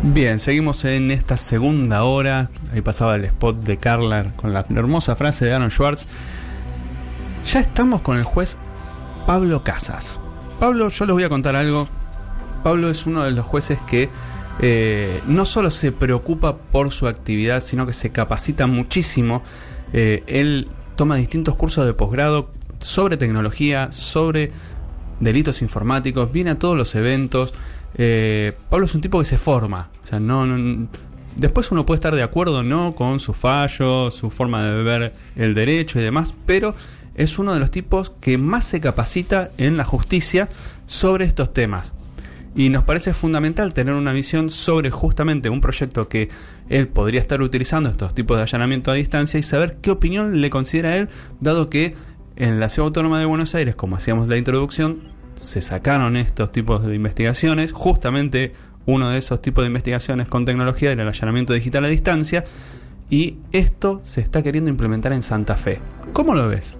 Bien, seguimos en esta segunda hora. Ahí pasaba el spot de Carla con la hermosa frase de Aaron Schwartz. Ya estamos con el juez Pablo Casas. Pablo, yo les voy a contar algo. Pablo es uno de los jueces que eh, no solo se preocupa por su actividad, sino que se capacita muchísimo. Eh, él toma distintos cursos de posgrado sobre tecnología, sobre delitos informáticos, viene a todos los eventos. Eh, Pablo es un tipo que se forma. O sea, no, después uno puede estar de acuerdo no con sus fallos, su forma de ver el derecho y demás, pero es uno de los tipos que más se capacita en la justicia sobre estos temas. Y nos parece fundamental tener una visión sobre justamente un proyecto que él podría estar utilizando, estos tipos de allanamiento a distancia, y saber qué opinión le considera él, dado que en la Ciudad Autónoma de Buenos Aires, como hacíamos la introducción, se sacaron estos tipos de investigaciones. Justamente uno de esos tipos de investigaciones con tecnología era el allanamiento digital a distancia. Y esto se está queriendo implementar en Santa Fe. ¿Cómo lo ves?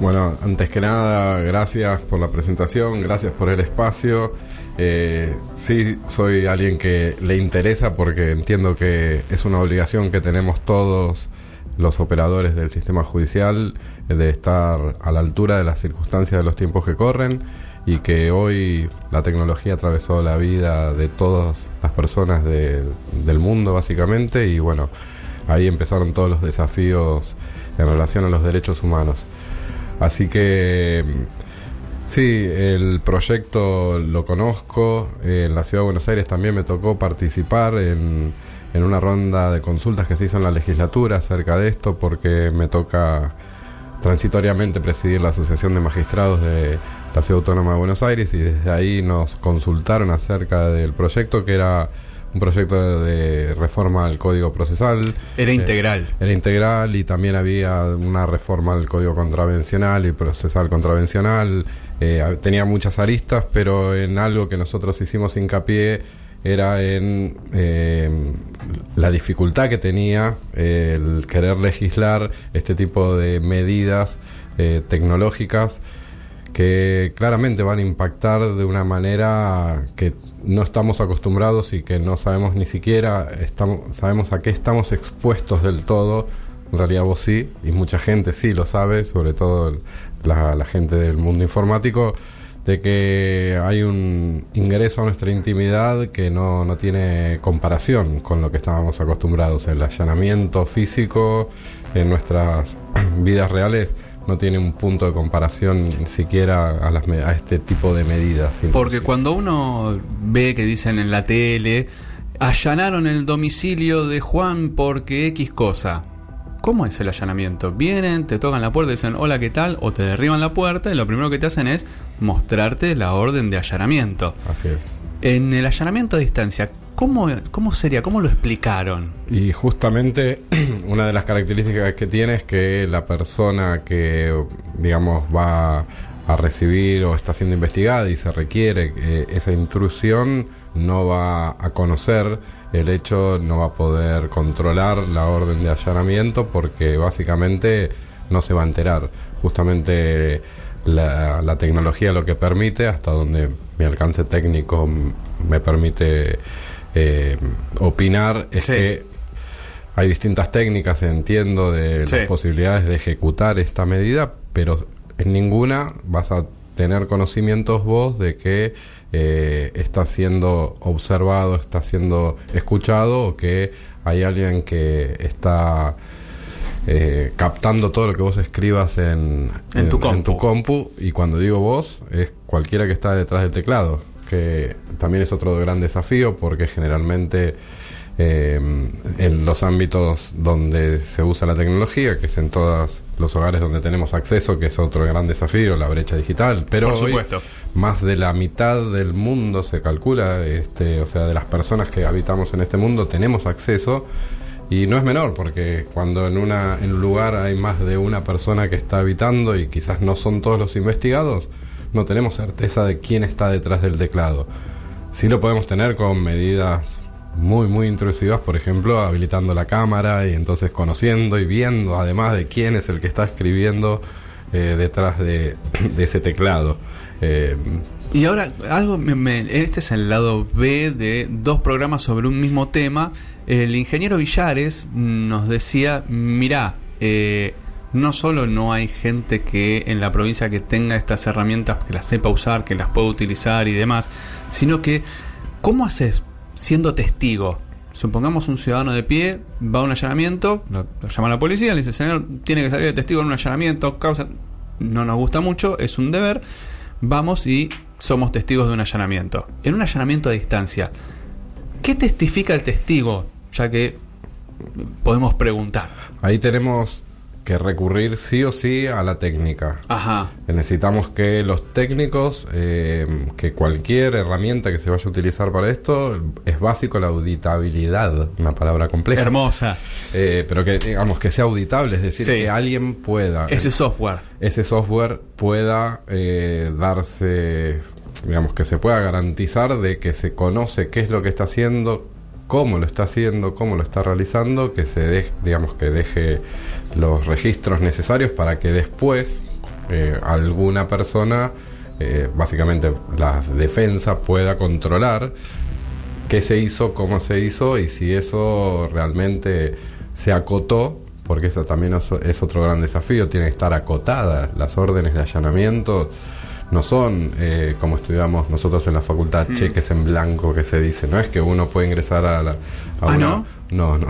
Bueno, antes que nada, gracias por la presentación, gracias por el espacio. Eh, sí, soy alguien que le interesa porque entiendo que es una obligación que tenemos todos los operadores del sistema judicial de estar a la altura de las circunstancias de los tiempos que corren y que hoy la tecnología atravesó la vida de todas las personas de- del mundo básicamente y bueno, ahí empezaron todos los desafíos en relación a los derechos humanos. Así que sí, el proyecto lo conozco. en la ciudad de Buenos Aires también me tocó participar en, en una ronda de consultas que se hizo en la legislatura acerca de esto, porque me toca transitoriamente presidir la Asociación de Magistrados de la Ciudad Autónoma de Buenos Aires y desde ahí nos consultaron acerca del proyecto que era un proyecto de reforma al Código Procesal. Era Eh, integral. era integral y también había una reforma al código contravencional y procesal contravencional. Eh, tenía muchas aristas, pero en algo que nosotros hicimos hincapié era en eh, la dificultad que tenía eh, el querer legislar este tipo de medidas eh, tecnológicas que claramente van a impactar de una manera que no estamos acostumbrados y que no sabemos ni siquiera estamos, sabemos a qué estamos expuestos del todo. En realidad vos sí, y mucha gente sí lo sabe, sobre todo la gente del mundo informático, de que hay un ingreso a nuestra intimidad que no, no tiene comparación con lo que estábamos acostumbrados. El allanamiento físico en nuestras vidas reales no tiene un punto de comparación siquiera a, las, a este tipo de medidas. Porque cuando uno ve que dicen en la tele, allanaron el domicilio de Juan porque X cosa. ¿Cómo es el allanamiento? Vienen, te tocan la puerta y dicen hola, ¿qué tal? O te derriban la puerta y lo primero que te hacen es mostrarte la orden de allanamiento. Así es. En el allanamiento a distancia, ¿cómo, cómo sería? ¿Cómo lo explicaron? Y justamente una de las características que tiene es que la persona que, digamos, va a recibir o está siendo investigada y se requiere eh, esa intrusión, no va a conocer el hecho, no va a poder controlar la orden de allanamiento porque básicamente no se va a enterar. Justamente la, la tecnología lo que permite, hasta donde mi alcance técnico me permite eh, opinar, es Sí. que hay distintas técnicas, entiendo, de Sí. las posibilidades de ejecutar esta medida, pero en ninguna vas a tener conocimientos vos de que eh, está siendo observado, está siendo escuchado o que hay alguien que está eh, captando todo lo que vos escribas en, En tu compu. Y cuando digo vos, es cualquiera que está detrás del teclado, que también es otro gran desafío porque generalmente eh, en los ámbitos donde se usa la tecnología, que es en todos los hogares donde tenemos acceso, que es otro gran desafío, la brecha digital. Pero Por hoy más de la mitad del mundo se calcula, este, o sea, de las personas que habitamos en este mundo tenemos acceso y no es menor porque cuando en una en un lugar hay más de una persona que está habitando y quizás no son todos los investigados, no tenemos certeza de quién está detrás del teclado. Sí lo podemos tener con medidas muy muy intrusivas, por ejemplo, habilitando la cámara y entonces conociendo y viendo además de quién es el que está escribiendo eh, detrás de, ese teclado. Eh, y ahora, algo me, este es el lado B de dos programas sobre un mismo tema. El ingeniero Villares nos decía, mirá, eh, no solo no hay gente que en la provincia que tenga estas herramientas, que las sepa usar, que las pueda utilizar y demás, sino que, ¿cómo haces siendo testigo? Supongamos un ciudadano de pie, va a un allanamiento, lo, lo llama la policía, le dice, señor, tiene que salir de testigo en un allanamiento, causa, no nos gusta mucho, es un deber, vamos y somos testigos de un allanamiento. En un allanamiento a distancia, ¿qué testifica el testigo? Ya que podemos preguntar. Ahí tenemos que recurrir sí o sí a la técnica. Ajá. Necesitamos que los técnicos, eh, que cualquier herramienta que se vaya a utilizar para esto, es básico la auditabilidad, una palabra compleja. Hermosa. Eh, pero que digamos que sea auditable, es decir, sí. que alguien pueda. Ese software. Ese software pueda eh, darse, digamos, que se pueda garantizar de que se conoce qué es lo que está haciendo, cómo lo está haciendo, cómo lo está realizando, que se deje, digamos que deje los registros necesarios para que después eh, alguna persona, eh, básicamente la defensa, pueda controlar qué se hizo, cómo se hizo y si eso realmente se acotó, porque eso también es otro gran desafío, tiene que estar acotada las órdenes de allanamiento no son eh, como estudiamos nosotros en la facultad, mm. cheques en blanco que se dice. No es que uno puede ingresar a, la, a ¿Ah, una, no? no, no,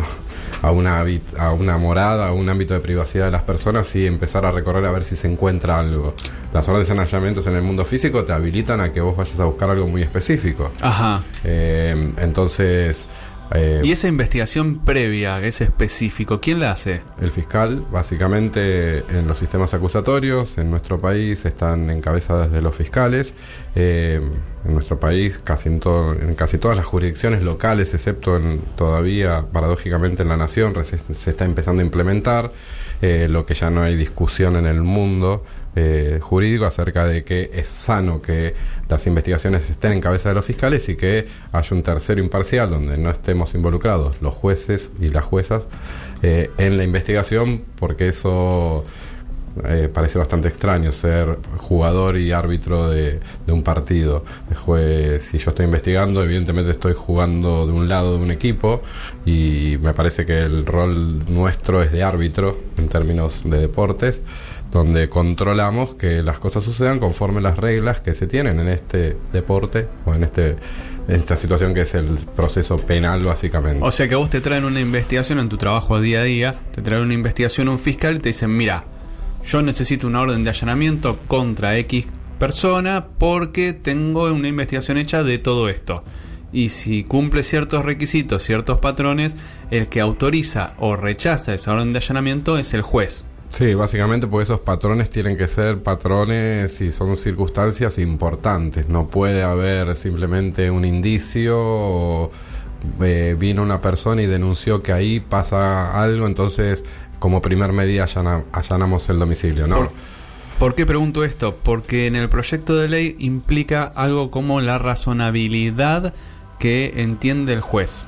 a una a una morada, a un ámbito de privacidad de las personas y empezar a recorrer a ver si se encuentra algo. Las órdenes de allanamientos en el mundo físico te habilitan a que vos vayas a buscar algo muy específico. Ajá. Eh, entonces eh, ¿Y esa investigación previa, ese específico, quién la hace? El fiscal, básicamente en los sistemas acusatorios, en nuestro país están encabezadas de los fiscales. Eh, en nuestro país, casi en, todo, en, casi todas las jurisdicciones locales, excepto en, todavía, paradójicamente, en la nación, se, se está empezando a implementar, eh, lo que ya no hay discusión en el mundo eh, jurídico acerca de que es sano que las investigaciones estén en cabeza de los fiscales y que haya un tercero imparcial donde no estemos involucrados los jueces y las juezas eh, en la investigación, porque eso eh, parece bastante extraño ser jugador y árbitro de, un partido. Juez, si yo estoy investigando, evidentemente estoy jugando de un lado de un equipo y me parece que el rol nuestro es de árbitro en términos de deportes donde controlamos que las cosas sucedan conforme las reglas que se tienen en este deporte o en este esta situación que es el proceso penal básicamente. O sea que vos te traen una investigación en tu trabajo día a día, te traen una investigación un fiscal y te dicen, mira, yo necesito una orden de allanamiento contra X persona porque tengo una investigación hecha de todo esto. Y si cumple ciertos requisitos, ciertos patrones, el que autoriza o rechaza esa orden de allanamiento es el juez. Sí, básicamente porque esos patrones tienen que ser patrones y son circunstancias importantes. No puede haber simplemente un indicio o eh, vino una persona y denunció que ahí pasa algo, entonces como primer medida allana, allanamos el domicilio, ¿no? ¿Por, ¿Por qué pregunto esto? Porque en el proyecto de ley implica algo como la razonabilidad que entiende el juez.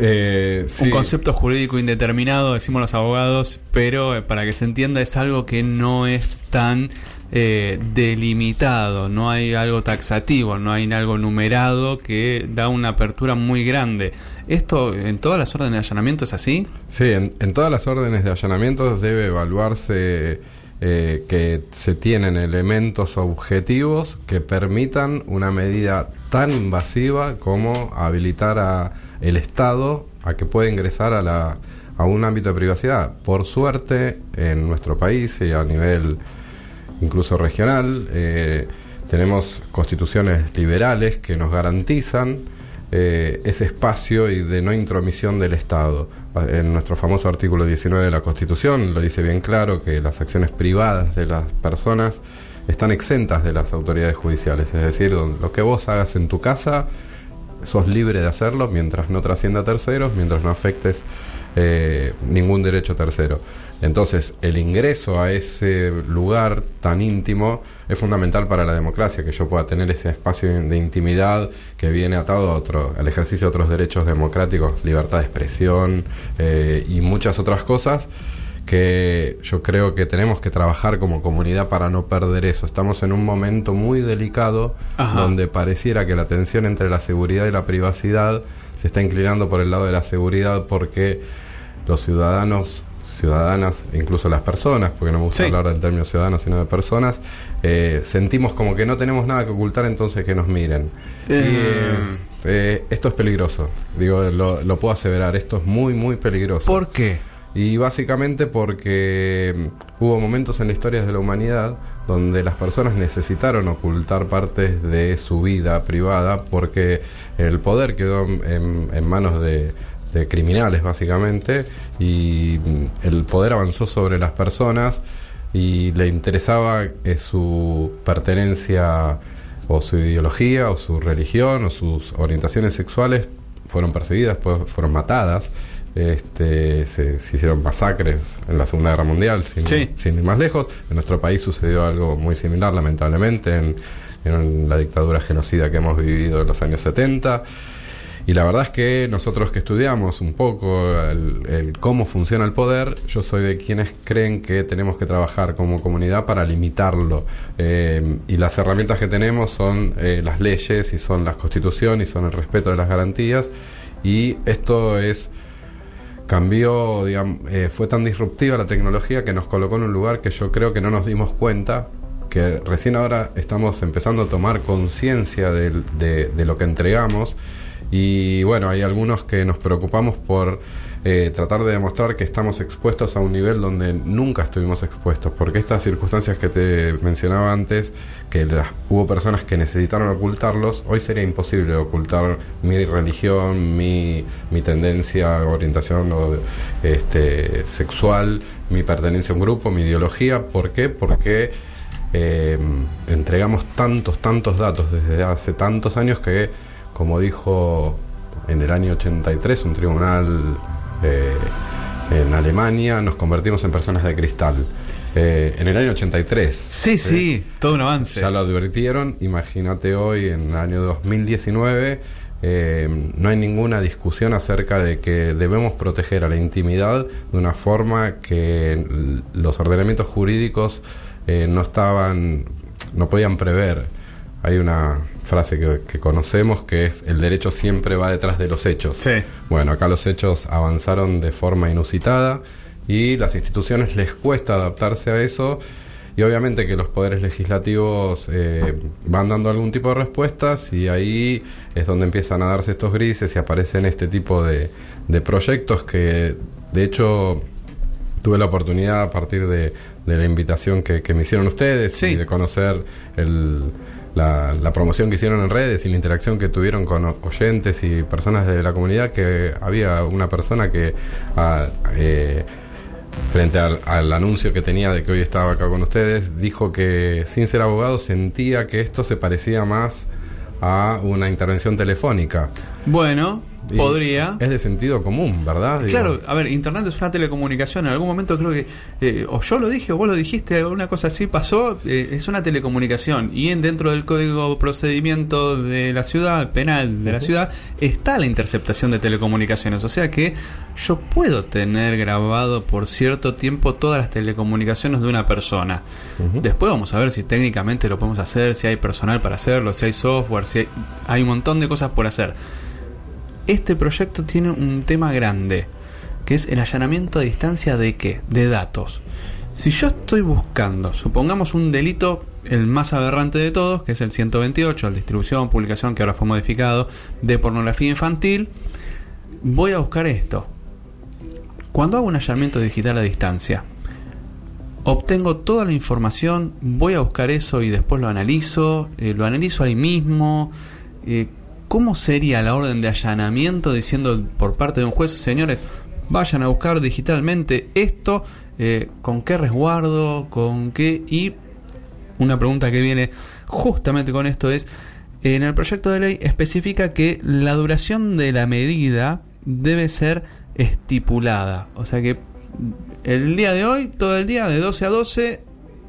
Eh, sí. Un concepto jurídico indeterminado, decimos los abogados, pero eh, para que se entienda es algo que no es tan eh, delimitado, no hay algo taxativo, no hay algo numerado que da una apertura muy grande. ¿Esto en todas las órdenes de allanamiento es así? Sí, en, en todas las órdenes de allanamiento debe evaluarse eh, que se tienen elementos objetivos que permitan una medida tan invasiva como habilitar a el Estado a que pueda ingresar a, la, a un ámbito de privacidad. Por suerte, en nuestro país y a nivel incluso regional, eh, tenemos constituciones liberales que nos garantizan eh, ese espacio y de no intromisión del Estado. En nuestro famoso artículo 19 de la Constitución lo dice bien claro que las acciones privadas de las personas están exentas de las autoridades judiciales, es decir, lo que vos hagas en tu casa sos libre de hacerlo mientras no trascienda a terceros, mientras no afectes eh, ningún derecho tercero. Entonces, el ingreso a ese lugar tan íntimo es fundamental para la democracia, que yo pueda tener ese espacio de intimidad que viene atado a otro, al ejercicio de otros derechos democráticos, libertad de expresión eh, y muchas otras cosas que yo creo que tenemos que trabajar como comunidad para no perder eso. Estamos en un momento muy delicado Ajá. donde pareciera que la tensión entre la seguridad y la privacidad se está inclinando por el lado de la seguridad porque los ciudadanos, ciudadanas, incluso las personas, porque no me gusta Sí. hablar del término ciudadanos, sino de personas, eh, sentimos como que no tenemos nada que ocultar, entonces que nos miren. Eh. Y, eh, esto es peligroso, digo, lo, lo puedo aseverar, esto es muy, muy peligroso. ¿Por qué? Y básicamente porque mm, hubo momentos en la historia de la humanidad donde las personas necesitaron ocultar partes de su vida privada porque el poder quedó en, en manos de, criminales básicamente y mm, el poder avanzó sobre las personas y le interesaba eh, su pertenencia o su ideología o su religión o sus orientaciones sexuales fueron perseguidas, fueron matadas. Este, se, se hicieron masacres en la Segunda Guerra Mundial, sin, Sí. sin ir más lejos. En nuestro país sucedió algo muy similar, lamentablemente, en, en la dictadura genocida que hemos vivido en los años 70. Y la verdad es que nosotros que estudiamos un poco el, el cómo funciona el poder, yo soy de quienes creen que tenemos que trabajar como comunidad para limitarlo. Eh, y las herramientas que tenemos son eh, las leyes y son la constitución y son el respeto de las garantías. Y esto es cambió, eh, fue tan disruptiva la tecnología que nos colocó en un lugar que yo creo que no nos dimos cuenta, que recién ahora estamos empezando a tomar conciencia de lo que entregamos. Y bueno, hay algunos que nos preocupamos por eh, tratar de demostrar que estamos expuestos a un nivel donde nunca estuvimos expuestos, porque estas circunstancias que te mencionaba antes, que las- hubo personas que necesitaron ocultarlos, hoy sería imposible ocultar mi religión, mi, mi tendencia, orientación este, sexual, mi pertenencia a un grupo, mi ideología. ¿Por qué? Porque eh, entregamos tantos, tantos datos desde hace tantos años que, como dijo en el año 83 un tribunal eh, en Alemania, nos convertimos en personas de cristal. Eh, en el año 83. Sí, sí, todo un avance. Ya lo advirtieron, imagínate hoy en el año 2019, eh, no hay ninguna discusión acerca de que debemos proteger a la intimidad de una forma que los ordenamientos jurídicos eh, no estaban, no podían prever. Hay una frase que, que conocemos que es el derecho siempre va detrás de los hechos. Sí. Bueno, acá los hechos avanzaron de forma inusitada y las instituciones les cuesta adaptarse a eso y obviamente que los poderes legislativos eh, van dando algún tipo de respuestas y ahí es donde empiezan a darse estos grises y aparecen este tipo de, de proyectos que de hecho tuve la oportunidad a partir de, de la invitación que, que me hicieron ustedes Sí. y de conocer el, la, la promoción que hicieron en redes y la interacción que tuvieron con oyentes y personas de la comunidad, que había una persona que ah, eh, frente al, al anuncio que tenía de que hoy estaba acá con ustedes, dijo que sin ser abogado sentía que esto se parecía más a una intervención telefónica. Bueno, podría. Es de sentido común, ¿verdad? Digo, Claro, a ver, Internet es una telecomunicación. En algún momento creo que, eh, o yo lo dije, o vos lo dijiste, alguna cosa así pasó. eh, es una telecomunicación. Y en, dentro del código procedimiento de la ciudad, penal de la ciudad, está la interceptación de telecomunicaciones. O sea que yo puedo tener grabado por cierto tiempo todas las telecomunicaciones de una persona. Después vamos a ver si técnicamente lo podemos hacer, si hay personal para hacerlo, si hay software, si hay, hay un montón de cosas por hacer. Este proyecto tiene un tema grande, que es el allanamiento a distancia de qué? De datos. Si yo estoy buscando, supongamos un delito, el más aberrante de todos, que es el 128, la distribución, publicación, que ahora fue modificado, de pornografía infantil, voy a buscar esto. Cuando hago un allanamiento digital a distancia, obtengo toda la información, voy a buscar eso y después lo analizo, eh, lo analizo ahí mismo. eh, ¿Cómo sería la orden de allanamiento diciendo por parte de un juez, señores, vayan a buscar digitalmente esto, eh, con qué resguardo, con qué... Y una pregunta que viene justamente con esto es, en el proyecto de ley especifica que la duración de la medida debe ser estipulada. O sea que el día de hoy, todo el día, de 12 a 12,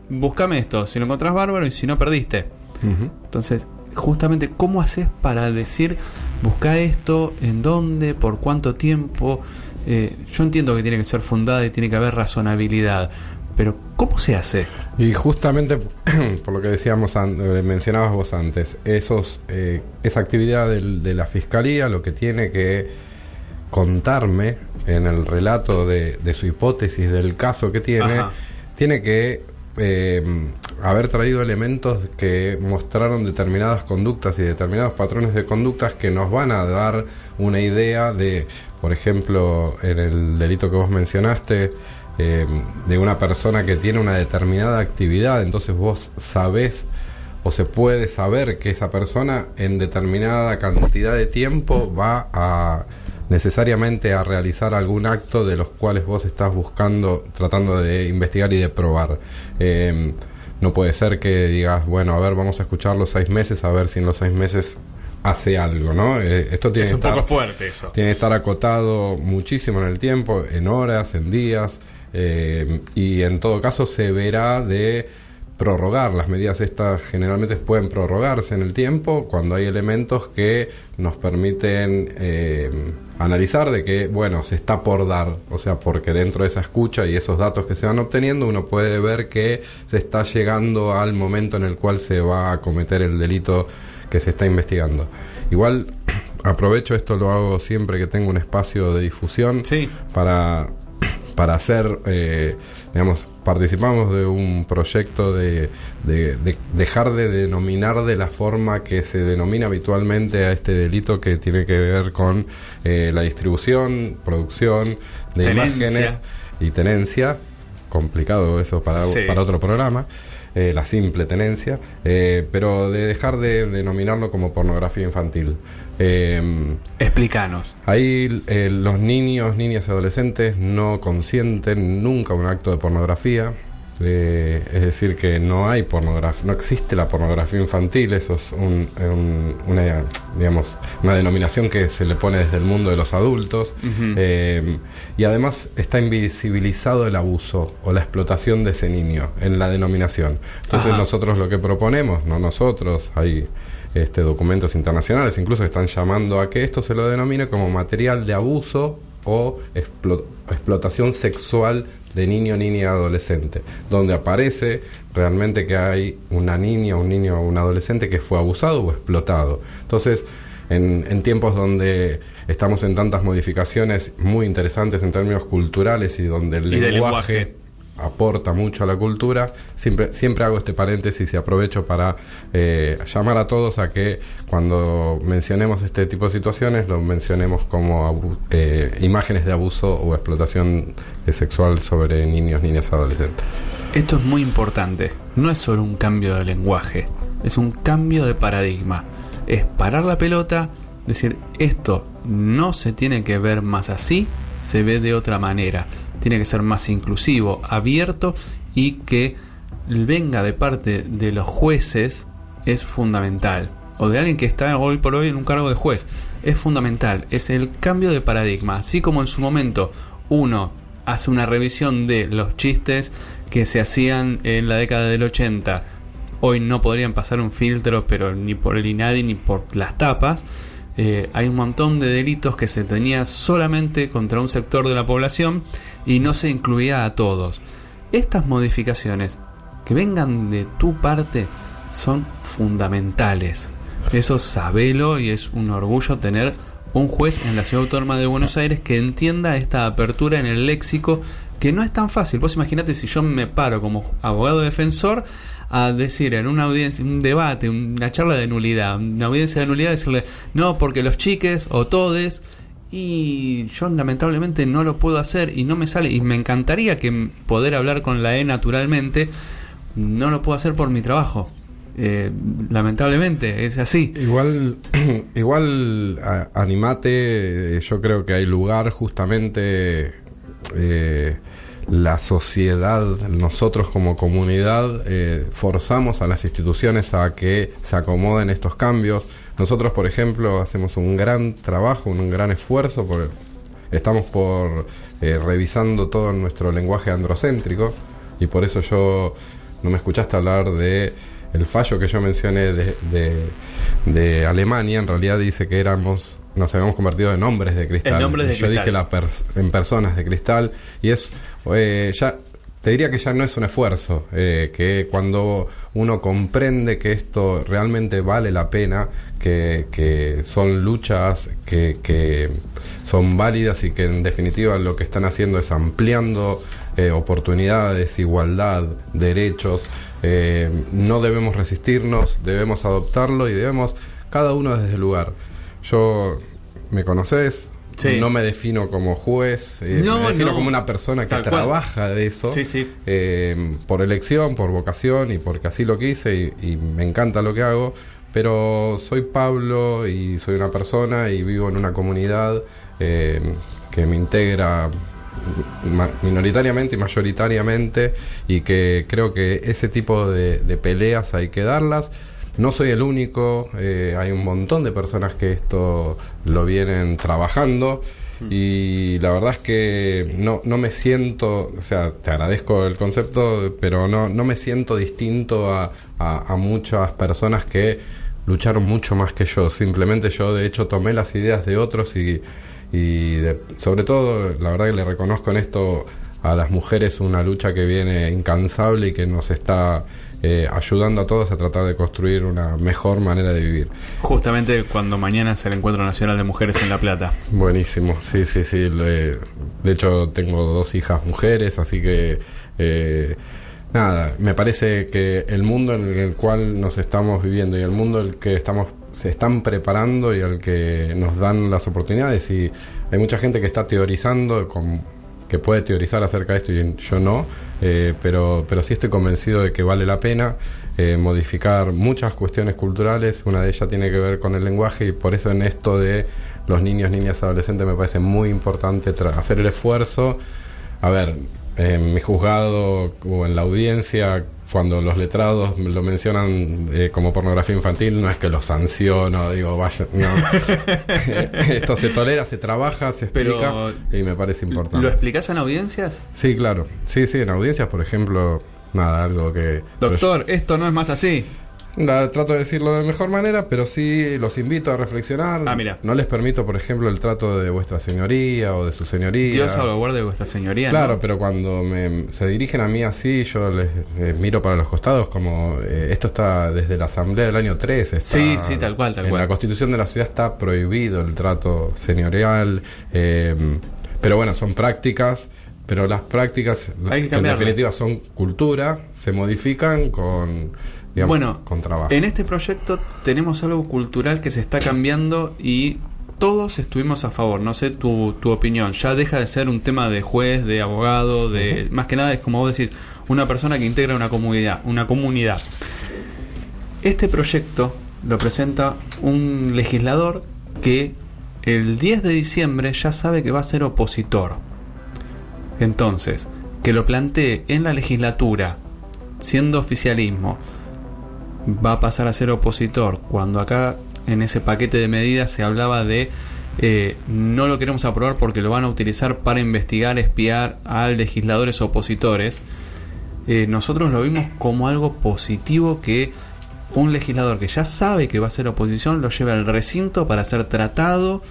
búscame esto. Si lo encontrás bárbaro y si no, perdiste. Entonces, justamente, ¿cómo haces para decir, busca esto, en dónde, por cuánto tiempo? Eh, yo entiendo que tiene que ser fundada y tiene que haber razonabilidad, pero ¿cómo se hace? Y justamente por lo que decíamos, eh, mencionabas vos antes, esos, eh, esa actividad del- de la fiscalía lo que tiene que contarme en el relato de, de su hipótesis del caso que tiene, Ajá. tiene que eh, haber traído elementos que mostraron determinadas conductas y determinados patrones de conductas que nos van a dar una idea de, por ejemplo, en el delito que vos mencionaste, eh, de una persona que tiene una determinada actividad, entonces vos sabés o se puede saber que esa persona en determinada cantidad de tiempo va a necesariamente a realizar algún acto de los cuales vos estás buscando, tratando de investigar y de probar. Eh, no puede ser que digas, bueno, a ver, vamos a escuchar los seis meses, a ver si en los seis meses hace algo, ¿no? Eh, esto tiene Es un estar- poco fuerte eso. tiene que estar acotado muchísimo en el tiempo, en horas, en días, eh, y en todo caso se verá de prorrogar. Las medidas estas generalmente pueden prorrogarse en el tiempo cuando hay elementos que nos permiten eh, analizar de que, bueno, se está por dar, o sea, porque dentro de esa escucha y esos datos que se van obteniendo, uno puede ver que se está llegando al momento en el cual se va a cometer el delito que se está investigando. Igual aprovecho esto, lo hago siempre que tengo un espacio de difusión Sí. para, para hacer, eh, digamos, participamos de un proyecto de, de- de dejar de denominar de la forma que se denomina habitualmente a este delito que tiene que ver con eh, la distribución, producción de Tenencia. imágenes y tenencia. Complicado eso para, Sí. para otro programa. eh, la simple tenencia, eh, pero de dejar de denominarlo como pornografía infantil. Eh, Explícanos. Ahí eh, los niños, niñas y adolescentes no consienten nunca un acto de pornografía. Eh, es decir, que no hay pornografía, no existe la pornografía infantil, eso es un- un- una, digamos, una denominación que se le pone desde el mundo de los adultos. Eh, y además está invisibilizado el abuso o la explotación de ese niño en la denominación. Entonces Ajá. nosotros lo que proponemos, no nosotros, hay este, documentos internacionales incluso que están llamando a que esto se lo denomine como material de abuso o explo- explotación sexual de niño, niña y adolescente, donde aparece realmente que hay una niña, un niño o un adolescente que fue abusado o explotado. Entonces, en, en tiempos donde estamos en tantas modificaciones muy interesantes en términos culturales y donde el Y de lenguaje, lenguaje. Aporta mucho a la cultura, siempre, siempre hago este paréntesis y aprovecho para eh, llamar a todos a que cuando mencionemos este tipo de situaciones lo mencionemos como eh, imágenes de abuso o explotación eh, sexual sobre niños, niñas, adolescentes. Esto es muy importante. No es solo un cambio de lenguaje, es un cambio de paradigma. Es parar la pelota, decir esto no se tiene que ver más así, se ve de otra manera. Tiene que ser más inclusivo, abierto y que venga de parte de los jueces es fundamental. O de alguien que está hoy por hoy en un cargo de juez. Es fundamental. Es el cambio de paradigma. Así como en su momento uno hace una revisión de los chistes que se hacían en la década del 80. Hoy no podrían pasar un filtro, pero ni por el INADI ni por las tapas. Eh, hay un montón de delitos que se tenía solamente contra un sector de la población y no se incluía a todos. Estas modificaciones que vengan de tu parte son fundamentales. Eso sabelo y es un orgullo tener un juez en la Ciudad Autónoma de Buenos Aires que entienda esta apertura en el léxico que no es tan fácil. Vos imaginate si yo me paro como abogado defensor a decir en una audiencia, un debate, una charla de nulidad, una audiencia de nulidad, decirle, no, porque los chiques o todes, y yo lamentablemente no lo puedo hacer y no me sale, y me encantaría que poder hablar con la E naturalmente, no lo puedo hacer por mi trabajo. Eh, lamentablemente, es así. Igual, igual animate, eh, yo creo que hay lugar justamente eh, la sociedad, nosotros como comunidad, forzamos a las instituciones a que se acomoden estos cambios. Nosotros, por ejemplo, hacemos un gran trabajo, un gran esfuerzo, por, estamos por eh, revisando todo nuestro lenguaje androcéntrico y por eso yo no me escuchaste hablar de el fallo que yo mencioné de, de, de Alemania, en realidad dice que éramos nos habíamos convertido en hombres de cristal. En hombres de Yo cristal. dije la pers- en personas de cristal y es eh, ya te diría que ya no es un esfuerzo, eh, que cuando uno comprende que esto realmente vale la pena, que, que son luchas que, que son válidas y que en definitiva lo que están haciendo es ampliando eh, oportunidades, igualdad, derechos, eh, no debemos resistirnos, debemos adoptarlo y debemos cada uno desde el lugar. Yo, me conoces, Sí. no me defino como juez, eh, No, me defino no. como una persona que Tal cual. trabaja de eso, Sí, sí. eh, por elección, por vocación y porque así lo quise y, y me encanta lo que hago, pero soy Pablo y soy una persona y vivo en una comunidad eh, que me integra minoritariamente y mayoritariamente y que creo que ese tipo de, de peleas hay que darlas. No soy el único, eh, hay un montón de personas que esto lo vienen trabajando y la verdad es que no, no me siento, o sea, te agradezco el concepto, pero no, no me siento distinto a, a- a muchas personas que lucharon mucho más que yo. Simplemente yo de hecho tomé las ideas de otros y, y de- sobre todo, la verdad que le reconozco en esto a las mujeres una lucha que viene incansable y que nos está eh, ayudando a todos a tratar de construir una mejor manera de vivir. Justamente cuando mañana es el Encuentro Nacional de Mujeres en La Plata. Buenísimo, sí, sí, sí. le- de hecho, tengo dos hijas mujeres, así que eh, nada, me parece que el mundo en el cual nos estamos viviendo y el mundo en el que estamos se están preparando y al que nos dan las oportunidades y hay mucha gente que está teorizando con que puede teorizar acerca de esto y yo no, eh, pero, pero sí estoy convencido de que vale la pena eh, modificar muchas cuestiones culturales, una de ellas tiene que ver con el lenguaje y por eso en esto de los niños, niñas, adolescentes me parece muy importante hacer el esfuerzo. A ver, en mi juzgado o en la audiencia, cuando los letrados lo mencionan eh, como pornografía infantil, no es que lo sanciono, digo, vaya, no. Esto se tolera, se trabaja, se Pero- explica y me parece ¿Lo importante. explicás en audiencias? Sí, claro. Sí, sí, en audiencias, por ejemplo, nada, algo que... Doctor, esto no es más así. La, trato de decirlo de mejor manera, pero sí los invito a reflexionar. Ah, mira. No les permito, por ejemplo, el trato de vuestra señoría o de su señoría. Dios salvaguarde vuestra señoría. Claro, ¿no? pero cuando me, se dirigen a mí así, yo les eh, miro para los costados como eh, esto está desde la asamblea del año 13. está- Sí, sí, tal cual, tal en cual. la constitución de la ciudad está prohibido el trato señorial, eh, pero bueno, son prácticas, pero las prácticas, Hay que en definitiva son cultura, se modifican con, digamos, bueno, con trabajo. en este proyecto tenemos algo cultural que se está cambiando y todos estuvimos a favor. No sé tu, tu opinión. Ya deja de ser un tema de juez, de abogado, de más que nada es como vos decís, una persona que integra una comunidad, una comunidad. Este proyecto lo presenta un legislador que el 10 de diciembre ya sabe que va a ser opositor. Entonces, que lo plantee en la legislatura, siendo oficialismo, va a pasar a ser opositor, cuando acá en ese paquete de medidas se hablaba de eh, no lo queremos aprobar porque lo van a utilizar para investigar, espiar a legisladores opositores, eh, nosotros lo vimos como algo positivo que un legislador que ya sabe que va a ser oposición lo lleve al recinto para ser tratado,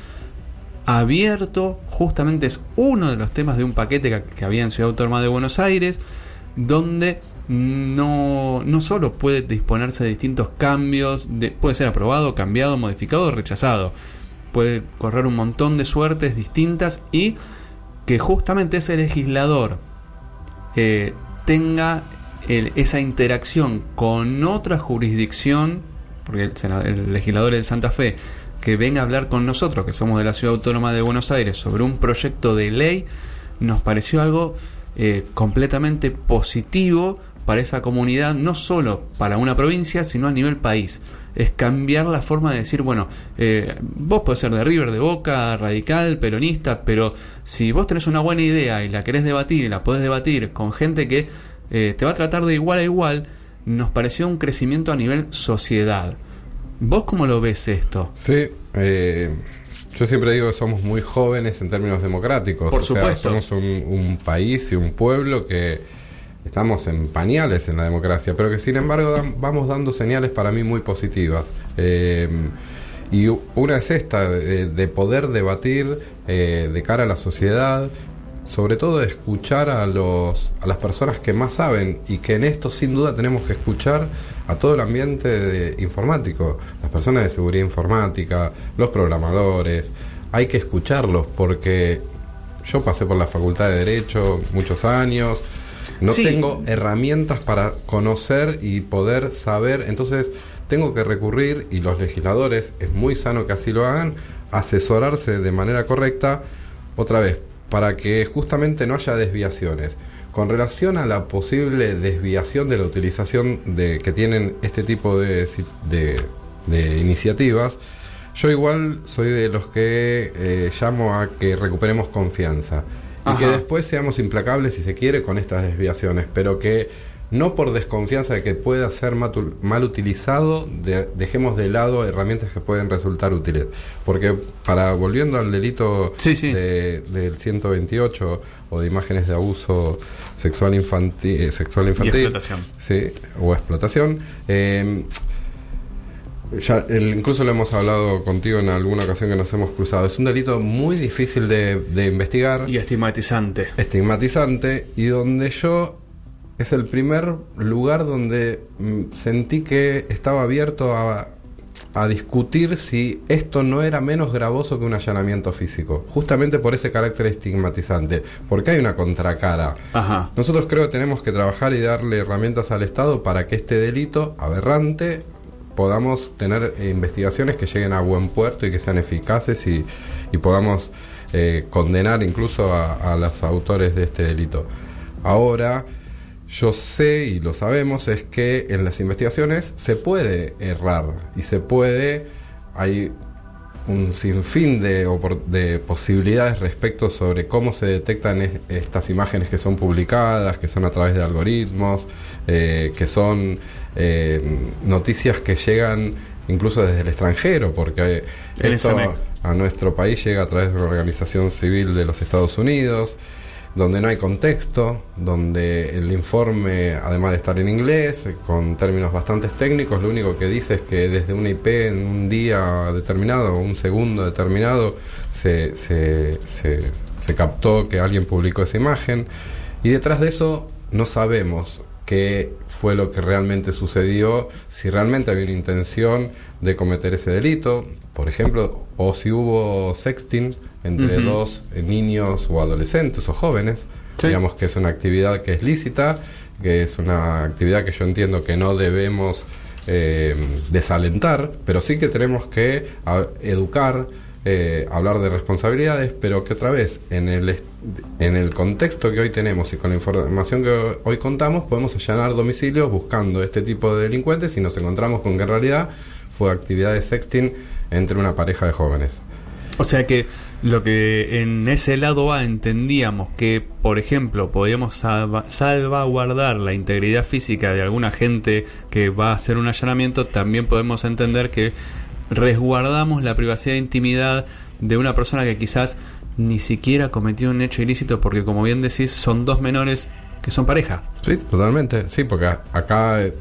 abierto, justamente es uno de los temas de un paquete que, había en Ciudad Autónoma de Buenos Aires, donde no, no solo puede disponerse de distintos cambios, de, puede ser aprobado, cambiado, modificado o rechazado. Puede correr un montón de suertes distintas y que justamente ese legislador eh, tenga esa interacción con otra jurisdicción, porque el legislador es de Santa Fe, que venga a hablar con nosotros, que somos de la Ciudad Autónoma de Buenos Aires, sobre un proyecto de ley, nos pareció algo eh, completamente positivo para esa comunidad, no solo para una provincia, sino a nivel país. Es cambiar la forma de decir, bueno, eh, vos podés ser de River, de Boca, radical, peronista, pero si vos tenés una buena idea y la querés debatir y la podés debatir con gente que eh, te va a tratar de igual a igual, nos pareció un crecimiento a nivel sociedad. ¿Vos cómo lo ves esto? Sí, eh, yo siempre digo que somos muy jóvenes en términos democráticos. Por o sea, supuesto. somos un, un país y un pueblo que estamos en pañales en la democracia, pero que sin embargo vamos dando señales para mí muy positivas. Eh, y una es esta, de, poder debatir eh, de cara a la sociedad, sobre todo de escuchar a, los, a las personas que más saben y que en esto sin duda tenemos que escuchar a todo el ambiente informático, las personas de seguridad informática, los programadores, hay que escucharlos porque yo pasé por la Facultad de Derecho muchos años, no tengo herramientas para conocer y poder saber, entonces tengo que recurrir, y los legisladores, es muy sano que así lo hagan, asesorarse de manera correcta, otra vez, para que justamente no haya desviaciones. Con relación a la posible desviación de la utilización de, que tienen este tipo de, de, iniciativas, yo igual soy de los que eh, llamo a que recuperemos confianza y que después seamos implacables si se quiere con estas desviaciones, pero que no por desconfianza de que pueda ser mal utilizado, dejemos de lado herramientas que pueden resultar útiles. Porque para volviendo al delito del 128 o de imágenes de abuso sexual infantil, eh, sexual infantil explotación. Sí, o explotación. Em, ya, incluso lo hemos hablado contigo en alguna ocasión que nos hemos cruzado. Es un delito muy difícil de, de investigar. Y estigmatizante. Estigmatizante. Y donde yo es el primer lugar donde mm, sentí que estaba abierto a, discutir si esto no era menos gravoso que un allanamiento físico, justamente por ese carácter estigmatizante, porque hay una contracara. Nosotros creo que tenemos que trabajar y darle herramientas al Estado para que este delito aberrante podamos tener eh, investigaciones que lleguen a buen puerto y que sean eficaces y, podamos eh, condenar incluso a, a los autores de este delito. Ahora, yo sé y lo sabemos es que en las investigaciones se puede errar y se puede, hay un sinfín de, de posibilidades respecto sobre cómo se detectan estas imágenes que son publicadas, que son a través de algoritmos, eh, que son eh, noticias que llegan incluso desde el extranjero, porque esto a nuestro país llega a través de una organización civil de los Estados Unidos donde no hay contexto, donde el informe, además de estar en inglés, con términos bastante técnicos, lo único que dice es que desde una IP en un día determinado o un segundo determinado se, se, se, captó que alguien publicó esa imagen. Y detrás de eso no sabemos qué fue lo que realmente sucedió, si realmente había una intención de cometer ese delito, por ejemplo, o si hubo sexting entre dos eh, niños o adolescentes o jóvenes, digamos que es una actividad que es lícita, que es una actividad que yo entiendo que no debemos eh, desalentar, pero sí que tenemos que educar, eh, hablar de responsabilidades, pero que otra vez, en el, en el contexto que hoy tenemos y con la información que hoy contamos, podemos allanar domicilios buscando este tipo de delincuentes y nos encontramos con que en realidad fue actividad de sexting entre una pareja de jóvenes. O sea que lo que en ese lado A entendíamos que, por ejemplo, podíamos salvaguardar la integridad física de alguna gente que va a hacer un allanamiento, también podemos entender que resguardamos la privacidad e intimidad de una persona que quizás ni siquiera cometió un hecho ilícito porque, como bien decís, son dos menores que son pareja. Sí, totalmente. Sí, porque acá eh,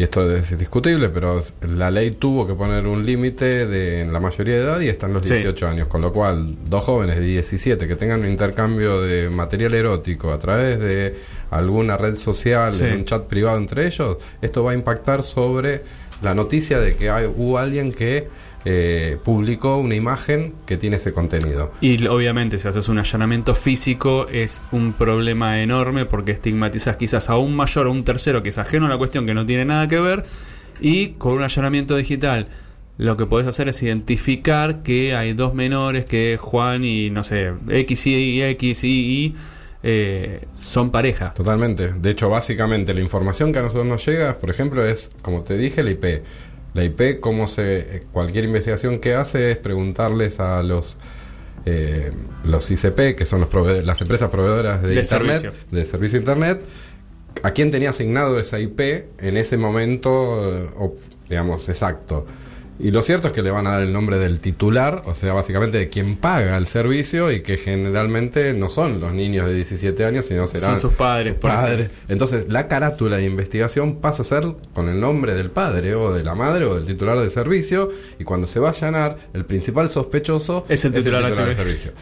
y esto es discutible, pero la ley tuvo que poner un límite de en la mayoría de edad y están los 18 años, con lo cual dos jóvenes de 17 que tengan un intercambio de material erótico a través de alguna red social, en un chat privado entre ellos, esto va a impactar sobre la noticia de que hay, hubo alguien que eh, publicó una imagen que tiene ese contenido. Y obviamente si haces un allanamiento físico es un problema enorme porque estigmatizas quizás a un mayor o un tercero que es ajeno a la cuestión que no tiene nada que ver y con un allanamiento digital lo que podés hacer es identificar que hay dos menores que Juan y no sé, X y X y, y eh, son pareja. Totalmente. De hecho, básicamente la información que a nosotros nos llega, por ejemplo, es, como te dije, el IP la IP, como se, cualquier investigación que hace es preguntarles a los eh, los ICP, que son los las empresas proveedoras de, internet, de servicio internet, a quién tenía asignado esa IP en ese momento, digamos, exacto. Y lo cierto es que le van a dar el nombre del titular, o sea, básicamente de quien paga el servicio y que generalmente no son los niños de 17 años, sino serán Son sus padres, padres. Entonces, la carátula de investigación pasa a ser con el nombre del padre o de la madre o del titular del servicio y cuando se va a allanar, el principal sospechoso Es el titular del servicio.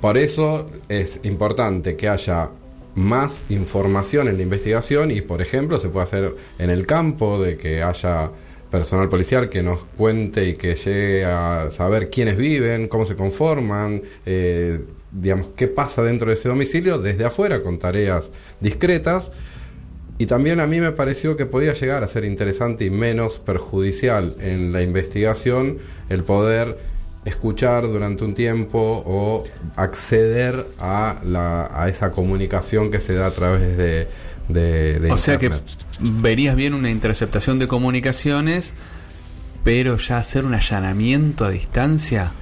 Por eso es importante que haya más información en la investigación y, por ejemplo, se puede hacer en el campo de que haya personal policial que nos cuente y que llegue a saber quiénes viven, cómo se conforman, eh, digamos, qué pasa dentro de ese domicilio desde afuera con tareas discretas. Y también a mí me pareció que podía llegar a ser interesante y menos perjudicial en la investigación el poder escuchar durante un tiempo o acceder a, la, a esa comunicación que se da a través de, de, de O sea que Internet. Verías bien una interceptación de comunicaciones, pero ya hacer un allanamiento a distancia.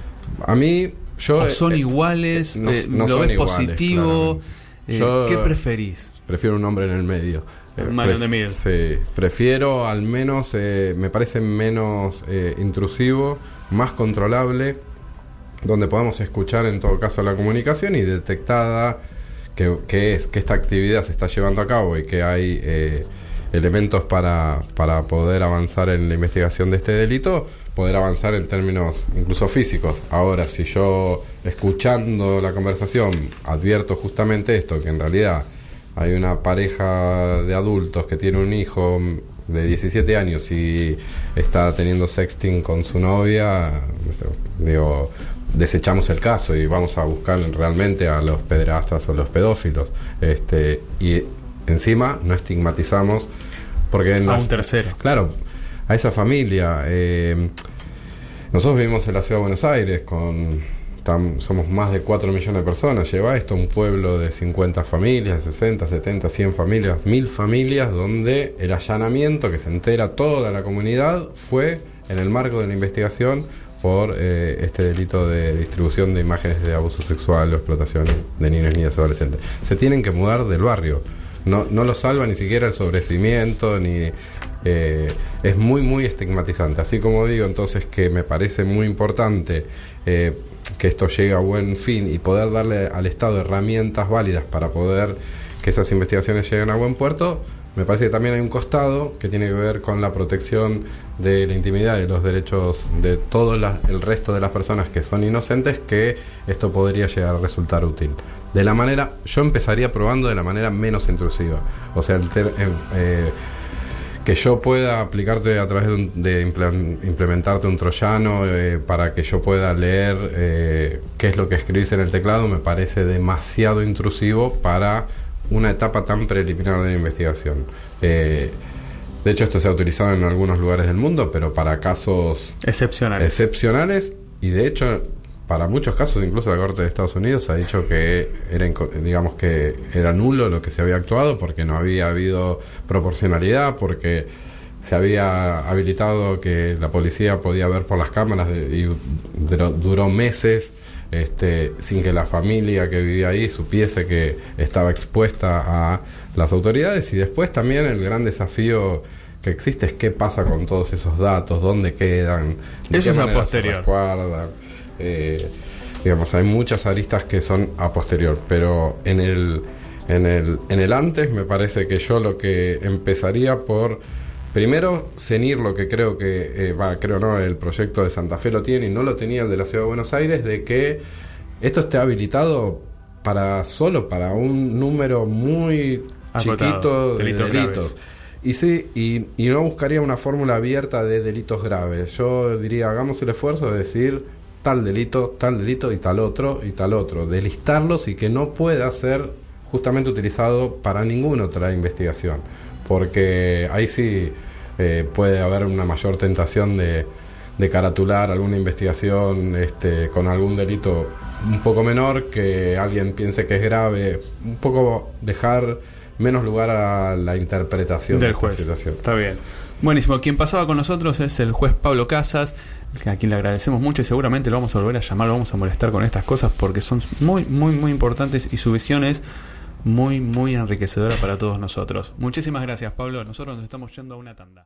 A mí, yo... ¿O son eh, iguales? no- eh, no ¿Lo son ves iguales, positivo? Eh, Yo- ¿Qué preferís? Prefiero un hombre en el medio. Un Eh, man in pref- the middle. Sí, prefiero al menos, eh, me parece menos eh, intrusivo, más controlable, donde podamos escuchar en todo caso la comunicación y detectada que, que es que esta actividad se está llevando a cabo y que hay eh, elementos para, para poder avanzar en la investigación de este delito, poder avanzar en términos incluso físicos. Ahora, si yo escuchando la conversación advierto justamente esto, que en realidad hay una pareja de adultos que tiene un hijo de 17 años y está teniendo sexting con su novia, digo, desechamos el caso y vamos a buscar realmente a los pederastas o los pedófilos. Este, y encima no estigmatizamos porque en A las- un tercero. Claro, a esa familia. eh, nosotros vivimos en la ciudad de Buenos Aires con tam- somos más de 4 millones de personas. Lleva esto un pueblo de 50 familias, 60, 70, 100 familias, 1000 familias, donde el allanamiento que se entera toda la comunidad fue en el marco de la investigación por eh, este delito de distribución de imágenes de abuso sexual o explotación de niños, niñas y adolescentes. Se tienen que mudar del barrio. No, no lo salva ni siquiera el sobrecimiento, ni eh, es muy, muy estigmatizante. Así como digo, entonces que me parece muy importante eh, que esto llegue a buen fin y poder darle al Estado herramientas válidas para poder que esas investigaciones lleguen a buen puerto, me parece que también hay un costado que tiene que ver con la protección de la intimidad y los derechos de todo el resto de las personas que son inocentes, que esto podría llegar a resultar útil. De la manera, yo empezaría probando de la manera menos intrusiva. O sea, em, eh, que yo pueda aplicarte a través de, un- implementarte un troyano eh, para que yo pueda leer eh, qué es lo que escribís en el teclado me parece demasiado intrusivo para una etapa tan preliminar de la investigación. Eh, de hecho, esto se ha utilizado en algunos lugares del mundo, pero para casos Excepcionales. excepcionales y de hecho para muchos casos incluso la Corte de Estados Unidos ha dicho que era digamos que era nulo lo que se había actuado porque no había habido proporcionalidad porque se había habilitado que la policía podía ver por las cámaras y duró meses este, sin que la familia que vivía ahí supiese que estaba expuesta a las autoridades y después también el gran desafío que existe es qué pasa con todos esos datos, dónde quedan, de Eso qué es a se posterior. resguardan. Eh, digamos, hay muchas aristas que son a posterior, pero en el, en el, en el antes me parece que yo lo que empezaría por primero cenir lo que creo que, eh, va, creo no, el proyecto de Santa Fe lo tiene y no lo tenía el de la Ciudad de Buenos Aires, de que esto esté habilitado para solo para un número muy Acotado, chiquito de delitos. Y sí, y, y no buscaría una fórmula abierta de delitos graves. Yo diría, hagamos el esfuerzo de decir tal delito, tal delito y tal otro y tal otro. De listarlos y que no pueda ser justamente utilizado para ninguna otra investigación. Porque ahí sí eh, puede haber una mayor tentación de, de caratular alguna investigación este, con algún delito un poco menor que alguien piense que es grave. Un poco dejar menos lugar a la interpretación del de juez. situación. Está bien. Buenísimo. Quien pasaba con nosotros es el juez Pablo Casas, a quien le agradecemos mucho y seguramente lo vamos a volver a llamar, lo vamos a molestar con estas cosas porque son muy, muy, muy importantes y su visión es muy, muy enriquecedora para todos nosotros. Muchísimas gracias, Pablo. Nosotros nos estamos yendo a una tanda.